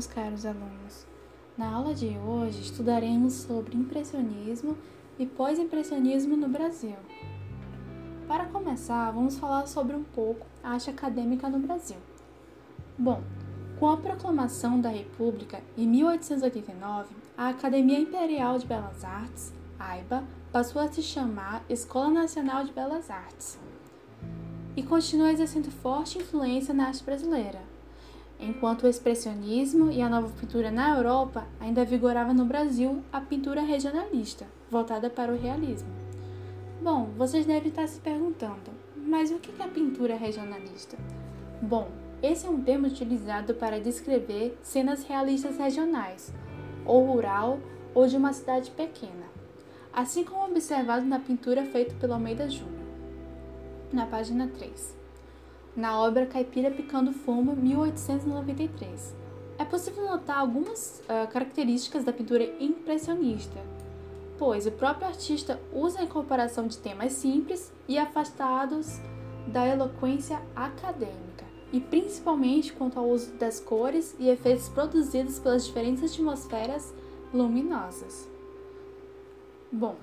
meus caros alunos! Na aula de hoje estudaremos sobre impressionismo e pós-impressionismo no Brasil. Para começar, vamos falar sobre um pouco a arte acadêmica no Brasil. Bom, com a proclamação da República em 1889, a Academia Imperial de Belas Artes, AIBA, passou a se chamar Escola Nacional de Belas Artes e continua exercendo forte influência na arte brasileira, enquanto o expressionismo e a nova pintura na Europa ainda vigorava no Brasil a pintura regionalista, voltada para o realismo. Bom, vocês devem estar se perguntando, mas o que é a pintura regionalista? Bom, esse é um termo utilizado para descrever cenas realistas regionais, ou rural, ou de uma cidade pequena, assim como observado na pintura feita pelo Almeida Júnior na página 3, na obra Caipira Picando Fumo, 1893. É possível notar algumas uh, características da pintura impressionista, pois o próprio artista usa a incorporação de temas simples e afastados da eloquência acadêmica, e principalmente quanto ao uso das cores e efeitos produzidos pelas diferentes atmosferas luminosas. Bom,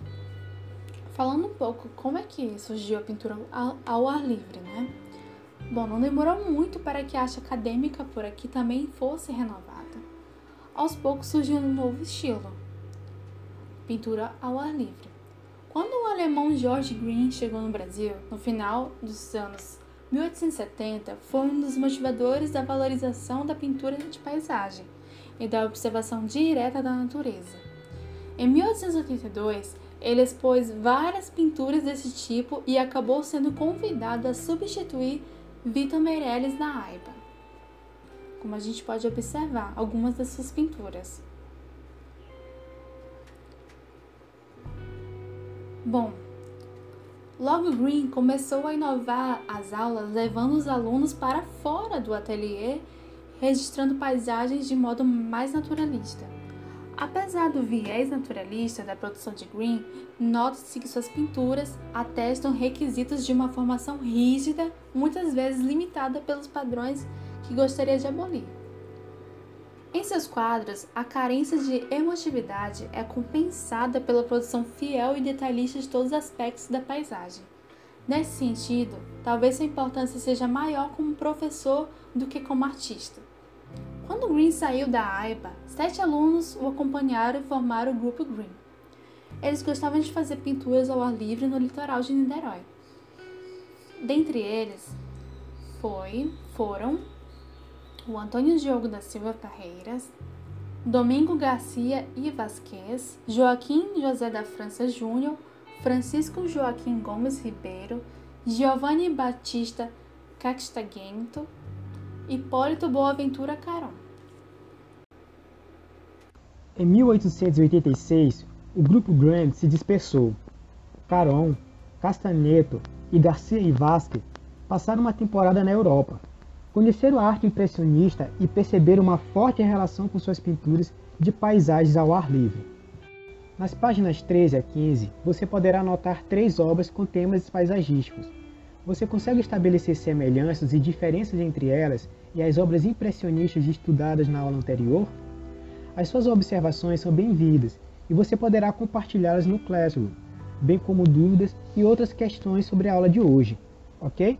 Falando um pouco como é que surgiu a pintura ao ar livre, né? Bom, não demorou muito para que a arte acadêmica por aqui também fosse renovada. Aos poucos surgiu um novo estilo, pintura ao ar livre. Quando o alemão George Green chegou no Brasil, no final dos anos 1870, foi um dos motivadores da valorização da pintura de paisagem e da observação direta da natureza. Em 1882, ele expôs várias pinturas desse tipo e acabou sendo convidado a substituir Vitor Meirelles na AIBA. Como a gente pode observar algumas das suas pinturas. Bom, logo Green começou a inovar as aulas, levando os alunos para fora do ateliê, registrando paisagens de modo mais naturalista. Apesar do viés naturalista da produção de Green, nota-se que suas pinturas atestam requisitos de uma formação rígida, muitas vezes limitada pelos padrões que gostaria de abolir. Em seus quadros, a carência de emotividade é compensada pela produção fiel e detalhista de todos os aspectos da paisagem. Nesse sentido, talvez sua importância seja maior como professor do que como artista. Quando Green saiu da AIPA, sete alunos o acompanharam e formaram o Grupo Green. Eles gostavam de fazer pinturas ao ar livre no litoral de Niterói. Dentre eles foi, foram o Antônio Diogo da Silva Carreiras, Domingo Garcia e Vasquez, Joaquim José da França Júnior, Francisco Joaquim Gomes Ribeiro, Giovanni Batista Caxtagento, Hipólito Boaventura Caron. Em 1886, o grupo Grant se dispersou. Caron, Castaneto e Garcia e Vasquez passaram uma temporada na Europa. Conheceram a arte impressionista e perceberam uma forte relação com suas pinturas de paisagens ao ar livre. Nas páginas 13 a 15, você poderá notar três obras com temas paisagísticos, você consegue estabelecer semelhanças e diferenças entre elas e as obras impressionistas estudadas na aula anterior? As suas observações são bem-vindas e você poderá compartilhá-las no Classroom, bem como dúvidas e outras questões sobre a aula de hoje, ok?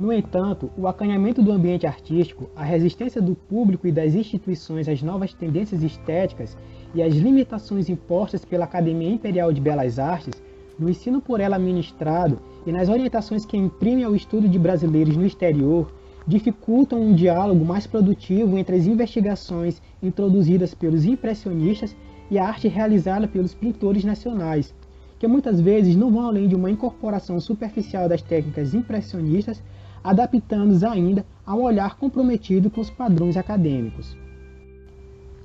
No entanto, o acanhamento do ambiente artístico, a resistência do público e das instituições às novas tendências estéticas e as limitações impostas pela Academia Imperial de Belas Artes no ensino por ela ministrado e nas orientações que imprimem ao estudo de brasileiros no exterior, dificultam um diálogo mais produtivo entre as investigações introduzidas pelos impressionistas e a arte realizada pelos pintores nacionais, que muitas vezes não vão além de uma incorporação superficial das técnicas impressionistas, adaptando-os ainda a um olhar comprometido com os padrões acadêmicos.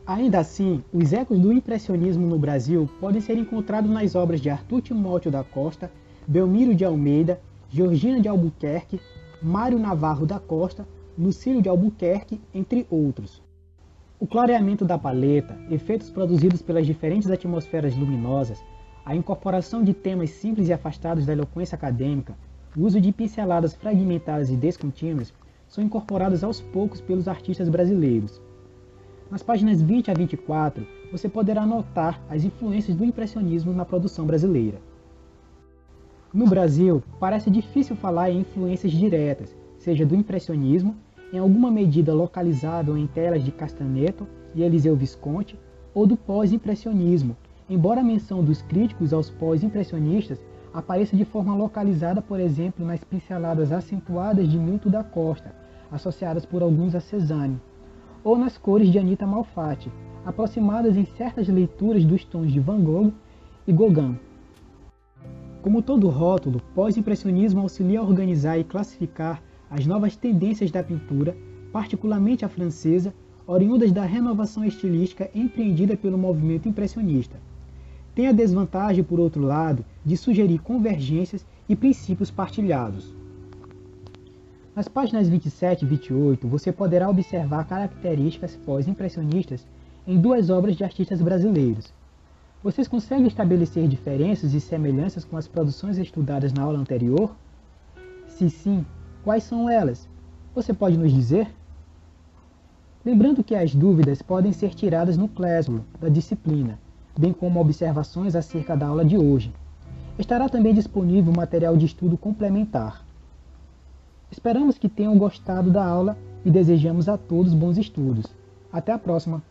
Ainda assim, os ecos do impressionismo no Brasil podem ser encontrados nas obras de Arthur Timóteo da Costa, Belmiro de Almeida, Georgina de Albuquerque, Mário Navarro da Costa, Lucílio de Albuquerque, entre outros. O clareamento da paleta, efeitos produzidos pelas diferentes atmosferas luminosas, a incorporação de temas simples e afastados da eloquência acadêmica, o uso de pinceladas fragmentadas e descontínuas são incorporados aos poucos pelos artistas brasileiros. Nas páginas 20 a 24, você poderá notar as influências do impressionismo na produção brasileira. No Brasil, parece difícil falar em influências diretas, seja do impressionismo, em alguma medida localizado em telas de Castaneto e Eliseu Visconti, ou do pós-impressionismo, embora a menção dos críticos aos pós-impressionistas apareça de forma localizada, por exemplo, nas pinceladas acentuadas de Milton da Costa, associadas por alguns a Cezanne, ou nas cores de Anita Malfatti, aproximadas em certas leituras dos tons de Van Gogh e Gauguin. Como todo rótulo, pós-impressionismo auxilia a organizar e classificar as novas tendências da pintura, particularmente a francesa, oriundas da renovação estilística empreendida pelo movimento impressionista. Tem a desvantagem, por outro lado, de sugerir convergências e princípios partilhados. Nas páginas 27 e 28, você poderá observar características pós-impressionistas em duas obras de artistas brasileiros, vocês conseguem estabelecer diferenças e semelhanças com as produções estudadas na aula anterior? Se sim, quais são elas? Você pode nos dizer? Lembrando que as dúvidas podem ser tiradas no Classroom da disciplina, bem como observações acerca da aula de hoje. Estará também disponível material de estudo complementar. Esperamos que tenham gostado da aula e desejamos a todos bons estudos. Até a próxima!